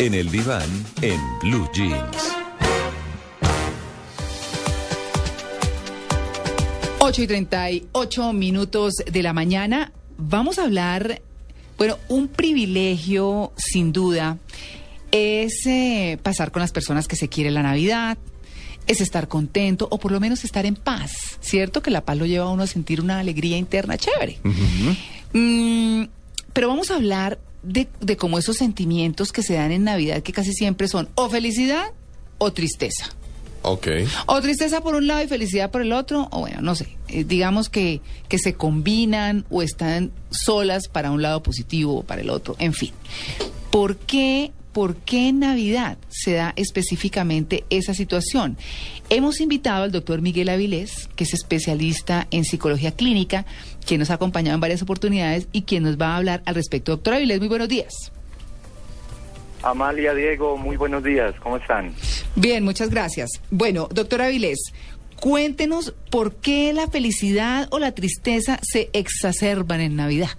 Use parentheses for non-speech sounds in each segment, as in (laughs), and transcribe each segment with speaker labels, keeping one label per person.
Speaker 1: En el diván, en Blue Jeans.
Speaker 2: 8 y 38 minutos de la mañana. Vamos a hablar, bueno, un privilegio sin duda es eh, pasar con las personas que se quiere la Navidad, es estar contento o por lo menos estar en paz, ¿cierto? Que la paz lo lleva a uno a sentir una alegría interna chévere. Mm, pero vamos a hablar de, de cómo esos sentimientos que se dan en Navidad, que casi siempre son o felicidad o tristeza.
Speaker 3: Ok.
Speaker 2: O tristeza por un lado y felicidad por el otro, o bueno, no sé, eh, digamos que, que se combinan o están solas para un lado positivo o para el otro, en fin. ¿Por qué, ¿Por qué en Navidad se da específicamente esa situación? Hemos invitado al doctor Miguel Avilés, que es especialista en psicología clínica, quien nos ha acompañado en varias oportunidades y quien nos va a hablar al respecto. Doctor Avilés, muy buenos días.
Speaker 4: Amalia, Diego, muy buenos días, ¿cómo están?
Speaker 2: Bien, muchas gracias. Bueno, doctor Avilés, cuéntenos por qué la felicidad o la tristeza se exacerban en Navidad.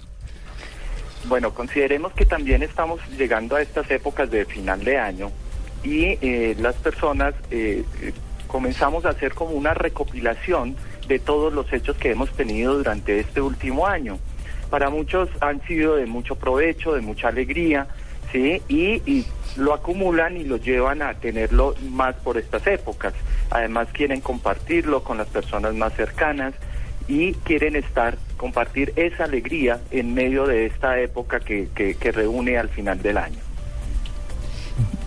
Speaker 4: Bueno, consideremos que también estamos llegando a estas épocas de final de año y eh, las personas eh, comenzamos a hacer como una recopilación de todos los hechos que hemos tenido durante este último año. Para muchos han sido de mucho provecho, de mucha alegría, ¿sí? Y, y lo acumulan y lo llevan a tenerlo más por estas épocas. Además quieren compartirlo con las personas más cercanas y quieren estar, compartir esa alegría en medio de esta época que, que, reúne al final del año.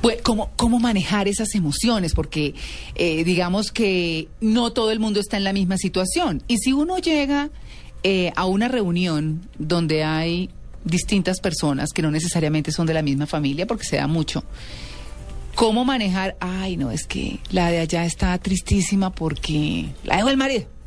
Speaker 2: Pues, ¿cómo, ¿Cómo manejar esas emociones? Porque eh, digamos que no todo el mundo está en la misma situación. Y si uno llega eh, a una reunión donde hay distintas personas que no necesariamente son de la misma familia, porque se da mucho, ¿cómo manejar? Ay, no, es que la de allá está tristísima porque la dejó el marido.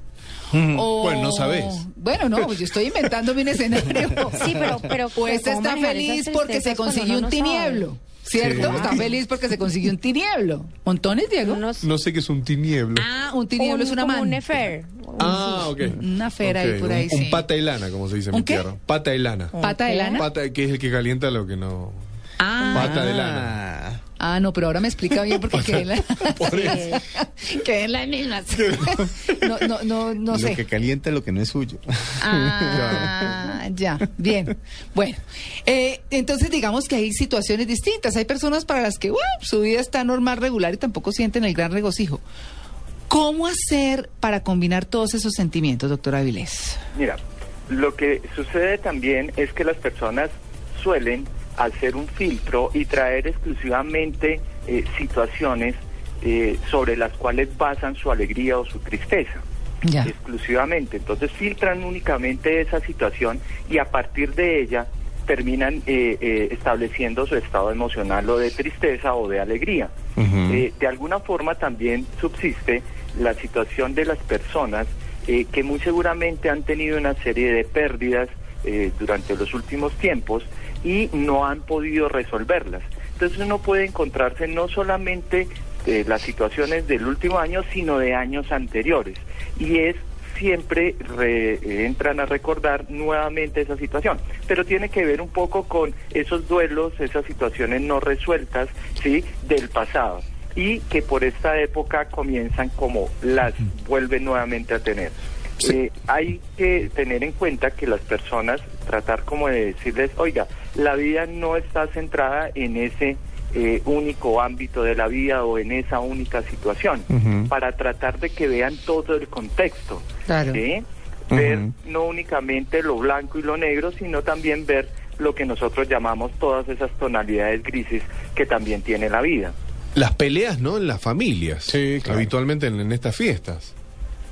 Speaker 2: O-
Speaker 3: Bueno, no sabes.
Speaker 2: Bueno, no, pues yo estoy inventando mi escenario. (laughs)
Speaker 5: Sí, pero- pero- ¿cómo
Speaker 2: está feliz porque se consiguió un
Speaker 5: no sabe?
Speaker 2: tinieblo. ¿Cierto?
Speaker 3: Sí.
Speaker 2: Está feliz porque se consiguió un tinieblo. ¿Montones, Diego?
Speaker 5: Unos-
Speaker 3: No sé qué es un tinieblo.
Speaker 2: Ah, un tinieblo es una
Speaker 5: como
Speaker 2: man.
Speaker 5: un affair.
Speaker 3: Ah, ok.
Speaker 2: Una fera ahí
Speaker 3: Ok,
Speaker 2: por ahí,
Speaker 3: Un,
Speaker 2: sí.
Speaker 3: un pata y lana, como se dice en
Speaker 2: ¿Un
Speaker 3: mi
Speaker 2: qué?
Speaker 3: tierra. Pata y lana.
Speaker 2: ¿Pata de lana?
Speaker 3: Pata, que es el que calienta lo que no.
Speaker 2: Ah,
Speaker 3: Pata de lana.
Speaker 2: Ah, no, pero ahora me explica bien porque (laughs) quedé en, la... (laughs)
Speaker 3: Por (laughs) eso.
Speaker 2: quedé en las mismas. No, no, no, no
Speaker 6: lo
Speaker 2: sé.
Speaker 6: que calienta lo que no es suyo.
Speaker 2: Ah, ya, bien. Bueno, eh, entonces digamos que hay situaciones distintas. Hay personas para las que su vida está normal, regular y tampoco sienten el gran regocijo. ¿Cómo hacer para combinar todos esos sentimientos, doctor Avilés?
Speaker 4: Mira, lo que sucede también es que las personas suelen hacer un filtro y traer exclusivamente eh, situaciones eh, sobre las cuales basan su alegría o su tristeza.
Speaker 2: Ya.
Speaker 4: exclusivamente. Entonces filtran únicamente esa situación y a partir de ella terminan eh, eh, estableciendo su estado emocional o de tristeza o de alegría. Eh, de alguna forma también subsiste la situación de las personas eh, que muy seguramente han tenido una serie de pérdidas eh, durante los últimos tiempos y no han podido resolverlas. Entonces uno puede encontrarse no solamente de las situaciones del último año, sino de años anteriores. Y es siempre re- eh, entran a recordar nuevamente esa situación. Pero tiene que ver un poco con esos duelos, esas situaciones no resueltas, ¿sí? Del pasado. Y que por esta época comienzan como las vuelven nuevamente a tener. Eh, hay que tener en cuenta que las personas, tratar como de decirles, oiga, la vida no está centrada en ese eh, único ámbito de la vida o en esa única situación, para tratar de que vean todo el contexto.
Speaker 2: Claro.
Speaker 4: ¿sí? Ver no únicamente lo blanco y lo negro, sino también ver lo que nosotros llamamos todas esas tonalidades grises que también tiene la vida.
Speaker 3: Las peleas, ¿no? En las familias.
Speaker 6: Sí, claro.
Speaker 3: Habitualmente en, en estas fiestas.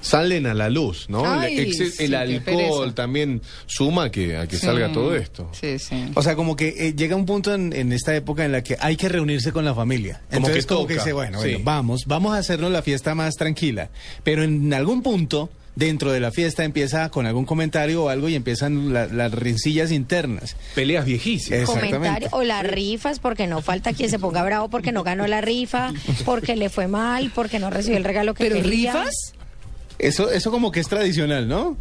Speaker 3: Salen a la luz, ¿no? El
Speaker 2: Ay,
Speaker 3: ex-
Speaker 2: sí,
Speaker 3: el alcohol también suma a que, a que
Speaker 2: Sí.
Speaker 3: salga todo esto.
Speaker 2: Sí, sí.
Speaker 6: O sea, como que eh, llega un punto en, en esta época en la que hay que reunirse con la familia.
Speaker 3: Como
Speaker 6: Entonces,
Speaker 3: que
Speaker 6: como que dice, bueno,
Speaker 3: sí.
Speaker 6: bueno, vamos, vamos a hacernos la fiesta más tranquila. Pero en algún punto, dentro de la fiesta, empieza con algún comentario o algo y empiezan la- las rencillas internas.
Speaker 3: Peleas viejísimas.
Speaker 7: Comentario o las rifas porque no falta quien se ponga bravo porque no ganó la rifa porque le fue mal porque no recibió el regalo que
Speaker 2: ¿Pero
Speaker 7: quería
Speaker 2: rifas?
Speaker 6: Eso, eso como que es tradicional, ¿no?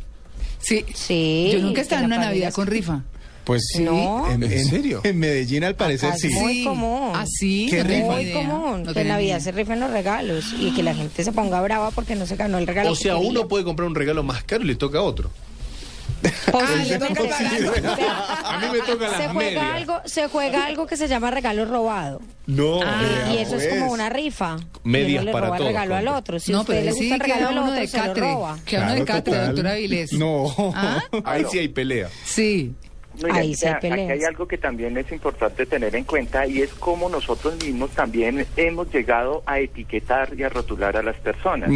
Speaker 2: Sí.
Speaker 7: sí
Speaker 2: Yo nunca he estado en una Navidad con rifa.
Speaker 6: Pues sí.
Speaker 7: No.
Speaker 6: En,
Speaker 3: ¿En serio?
Speaker 6: En Medellín, al parecer,
Speaker 7: Acá
Speaker 6: sí.
Speaker 7: es muy común.
Speaker 2: ¿Ah, sí?
Speaker 6: ¿Qué
Speaker 2: No tenía
Speaker 6: rifa?
Speaker 7: muy
Speaker 2: idea.
Speaker 7: común
Speaker 2: No
Speaker 7: que en Navidad
Speaker 2: idea.
Speaker 7: se rifen los regalos y que la gente se ponga brava porque no se ganó el regalo
Speaker 3: O sea, uno puede comprar un regalo más caro y le toca a otro.
Speaker 7: Posiblemente.
Speaker 3: Ah, (laughs) A mí me toca
Speaker 7: se
Speaker 3: las
Speaker 7: juega
Speaker 3: medias.
Speaker 7: algo se juega algo que se llama regalo robado
Speaker 3: No.
Speaker 7: y eso es como
Speaker 6: pues.
Speaker 7: una rifa
Speaker 3: Medias
Speaker 7: y uno le
Speaker 3: para
Speaker 7: roba
Speaker 3: todos,
Speaker 7: regalo al otro si
Speaker 2: no,
Speaker 7: usted
Speaker 2: sí
Speaker 7: el regalo al otro
Speaker 2: de
Speaker 7: se lo
Speaker 2: Queda uno de catre,
Speaker 6: total.
Speaker 2: doctora Avilés.
Speaker 6: No.
Speaker 2: ¿Ah?
Speaker 3: Ahí sí hay pelea.
Speaker 2: Sí.
Speaker 4: Mira,
Speaker 7: Ahí
Speaker 4: aquí hay algo que también es importante tener en cuenta y es cómo nosotros mismos también hemos llegado a etiquetar y a rotular a las personas.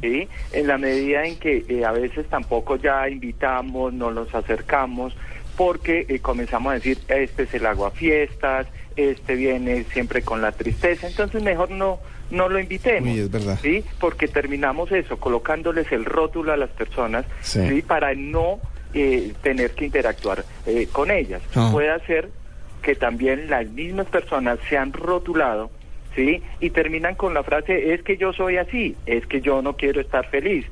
Speaker 4: ¿sí? En la medida en que eh, a veces tampoco ya invitamos, no nos acercamos, porque eh, comenzamos a decir, este es el agua fiestas, este viene siempre con la tristeza, entonces mejor no no lo invitemos.
Speaker 6: Uy, es verdad.
Speaker 4: ¿sí? Porque terminamos eso, colocándoles el rótulo a las personas,
Speaker 6: Sí.
Speaker 4: ¿sí? Para no eh, tener que interactuar eh, con ellas.
Speaker 6: Ah.
Speaker 4: Puede ser que también las mismas personas se han rotulado, ¿sí? Y terminan con la frase, es que yo soy así, es que yo no quiero estar feliz,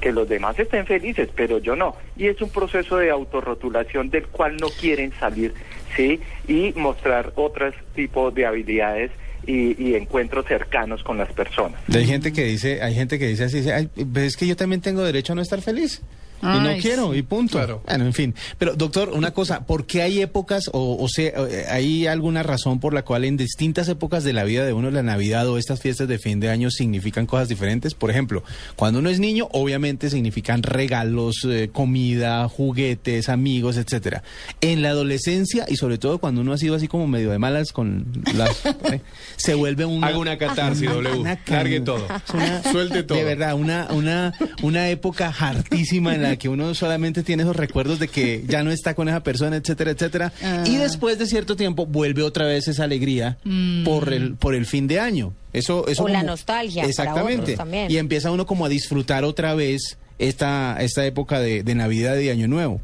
Speaker 4: que los demás estén felices, pero yo no. Y es un proceso de autorrotulación del cual no quieren salir, ¿sí? Y mostrar otros tipos de habilidades y, y encuentros cercanos con las personas.
Speaker 6: Hay gente que dice, hay gente que dice así, dice, "Ay, pues es que yo también tengo derecho a no estar feliz. Y no quiero, y punto.
Speaker 3: Claro.
Speaker 6: Bueno, en fin. Pero, doctor, una cosa, ¿por qué hay épocas, o, o sea, eh, hay alguna razón por la cual en distintas épocas de la vida de uno, la Navidad o estas fiestas de fin de año significan cosas diferentes? Por ejemplo, cuando uno es niño, obviamente significan regalos, eh, comida, juguetes, amigos, etcétera. En la adolescencia, y sobre todo cuando uno ha sido así como medio de malas con las... (laughs) eh, se vuelve un...
Speaker 3: Haga una catarsis, W.
Speaker 6: Una
Speaker 3: Largue
Speaker 6: can-
Speaker 3: todo.
Speaker 6: una-
Speaker 3: Suelte todo.
Speaker 6: De verdad, una, una, una época hartísima en la que uno solamente tiene esos recuerdos de que (laughs) ya no está con esa persona, etcétera, etcétera.
Speaker 2: Ah.
Speaker 6: Y después de cierto tiempo vuelve otra vez esa alegría por el, por el fin de año. Eso, eso
Speaker 7: O la nostalgia para
Speaker 6: Exactamente.
Speaker 7: otros también.
Speaker 6: Y empieza uno como a disfrutar otra vez esta, esta época de, de Navidad y Año Nuevo.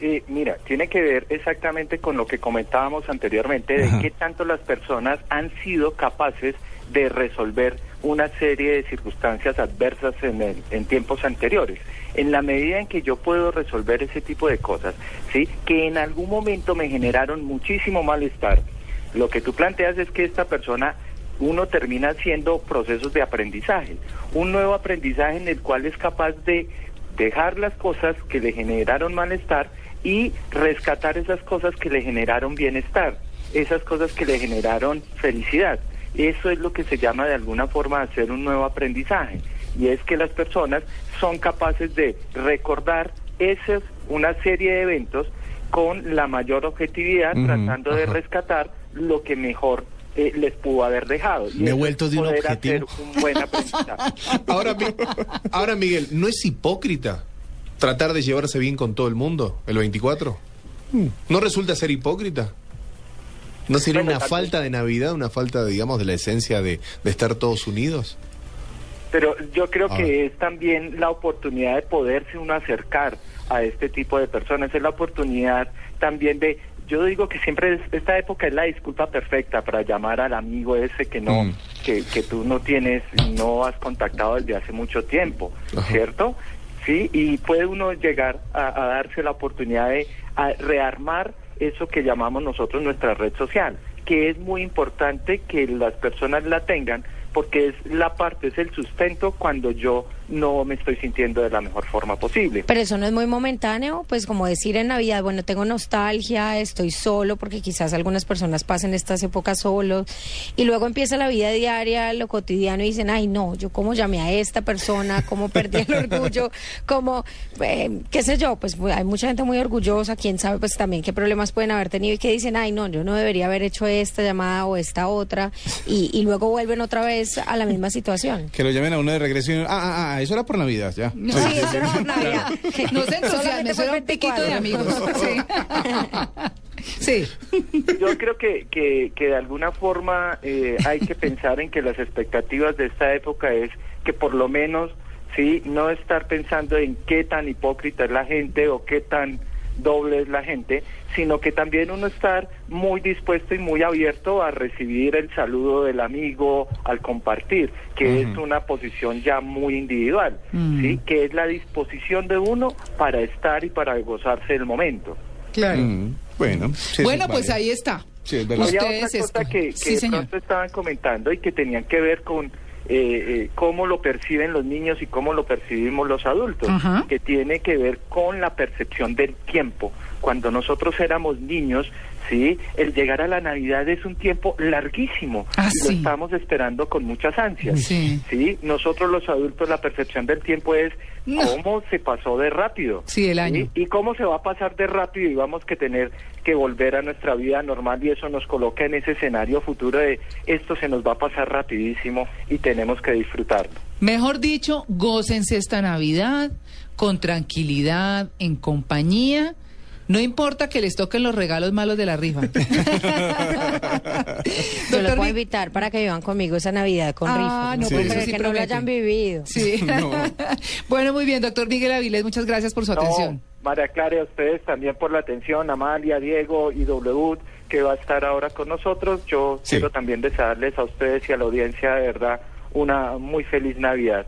Speaker 4: Eh, mira, tiene que ver exactamente con lo que comentábamos anteriormente, de
Speaker 6: Ajá.
Speaker 4: qué tanto las personas han sido capaces de resolver una serie de circunstancias adversas en, el- en tiempos anteriores. En la medida en que yo puedo resolver ese tipo de cosas, sí, que en algún momento me generaron muchísimo malestar, lo que tú planteas es que esta persona uno termina haciendo procesos de aprendizaje, un nuevo aprendizaje en el cual es capaz de dejar las cosas que le generaron malestar y rescatar esas cosas que le generaron bienestar, esas cosas que le generaron felicidad. Eso es lo que se llama de alguna forma hacer un nuevo aprendizaje y es que las personas son capaces de recordar esas una serie de eventos con la mayor objetividad, tratando de rescatar lo que mejor eh, les pudo haber dejado. Y
Speaker 6: Me he vuelto de un objetivo.
Speaker 4: un buen. (laughs)
Speaker 3: Ahora, ahora, Miguel, ¿no es hipócrita tratar de llevarse bien con todo el mundo el 24? ¿No resulta ser hipócrita? ¿No sería una falta de Navidad, una falta, digamos, de la esencia de, de estar todos unidos?
Speaker 4: Pero yo creo
Speaker 3: A
Speaker 4: que es también la oportunidad de poderse uno acercar a este tipo de personas, es la oportunidad también de, yo digo que siempre es- esta época es la disculpa perfecta para llamar al amigo ese que no,
Speaker 3: Mm.
Speaker 4: que, que tú no tienes, no has contactado desde hace mucho tiempo,
Speaker 3: Ajá.
Speaker 4: ¿cierto? Sí, y puede uno llegar a, a darse la oportunidad de a rearmar eso que llamamos nosotros nuestra red social, que es muy importante que las personas la tengan porque es la parte, es el sustento cuando yo no me estoy sintiendo de la mejor forma posible.
Speaker 7: Pero eso no es muy momentáneo, pues como decir en Navidad, bueno, tengo nostalgia, estoy solo, porque quizás algunas personas pasen estas épocas solos, y luego empieza la vida diaria, lo cotidiano, y dicen, ay no, yo cómo llamé a esta persona, cómo perdí el orgullo, cómo, eh, qué sé yo, pues hay mucha gente muy orgullosa, quién sabe pues también qué problemas pueden haber tenido y que dicen, ay no, yo no debería haber hecho esta llamada o esta otra, y, y luego vuelven otra vez a la misma situación.
Speaker 6: Que lo llamen a uno de regreso y ah, ah, ah, Ah, eso era por Navidad, ya.
Speaker 7: Sí, eso era por (laughs) Navidad.
Speaker 2: No se entusiasme, eso era un
Speaker 7: el
Speaker 2: piquito de
Speaker 7: 24.
Speaker 2: amigos. (laughs) Sí. (laughs) sí.
Speaker 4: Yo creo que, que, que de alguna forma eh, hay que pensar en que las expectativas de esta época es que por lo menos, sí, no estar pensando en qué tan hipócrita es la gente o qué tan doble es la gente, sino que también uno estar muy dispuesto y muy abierto a recibir el saludo del amigo, al compartir, que es una posición ya muy individual, sí, que es la disposición de uno para estar y para gozarse del momento.
Speaker 2: Claro.
Speaker 6: Mm, bueno, sí,
Speaker 2: bueno,
Speaker 6: es
Speaker 2: pues ahí está.
Speaker 6: Sí, es
Speaker 4: Había otra cosa que, que
Speaker 2: Sí,
Speaker 4: de
Speaker 2: señor.
Speaker 4: pronto estaban comentando y que tenían que ver con eh, eh, cómo lo perciben los niños y cómo lo percibimos los adultos, que tiene que ver con la percepción del tiempo. Cuando nosotros éramos niños, sí, el llegar a la Navidad es un tiempo larguísimo
Speaker 2: Ah,
Speaker 4: y lo estamos esperando con muchas ansias.
Speaker 2: Sí.
Speaker 4: Sí, nosotros los adultos la percepción del tiempo es
Speaker 2: No.
Speaker 4: cómo se pasó de rápido.
Speaker 2: Sí, el año.
Speaker 4: Y cómo se va a pasar de rápido y vamos que tener que volver a nuestra vida normal y eso nos coloca en ese escenario futuro de esto se nos va a pasar rapidísimo y tenemos que disfrutarlo.
Speaker 2: Mejor dicho, gócense esta Navidad con tranquilidad, en compañía. No importa que les toquen los regalos malos de la rifa. (laughs)
Speaker 7: Yo los puedo
Speaker 2: Vi-
Speaker 7: invitar para que vivan conmigo esa Navidad con
Speaker 2: Ah,
Speaker 7: rifa.
Speaker 2: no,
Speaker 6: Sí.
Speaker 2: pero eso
Speaker 7: Pero
Speaker 2: sí
Speaker 7: que no lo hayan vivido.
Speaker 2: Sí. (laughs) (laughs) bueno, muy bien, doctor Miguel Avilés, muchas gracias por su atención.
Speaker 4: María Clara, y a ustedes también por la atención, Amalia, Diego y W, que va a estar ahora con nosotros. Yo
Speaker 6: Sí.
Speaker 4: quiero también desearles a ustedes y a la audiencia, de verdad, una muy feliz Navidad.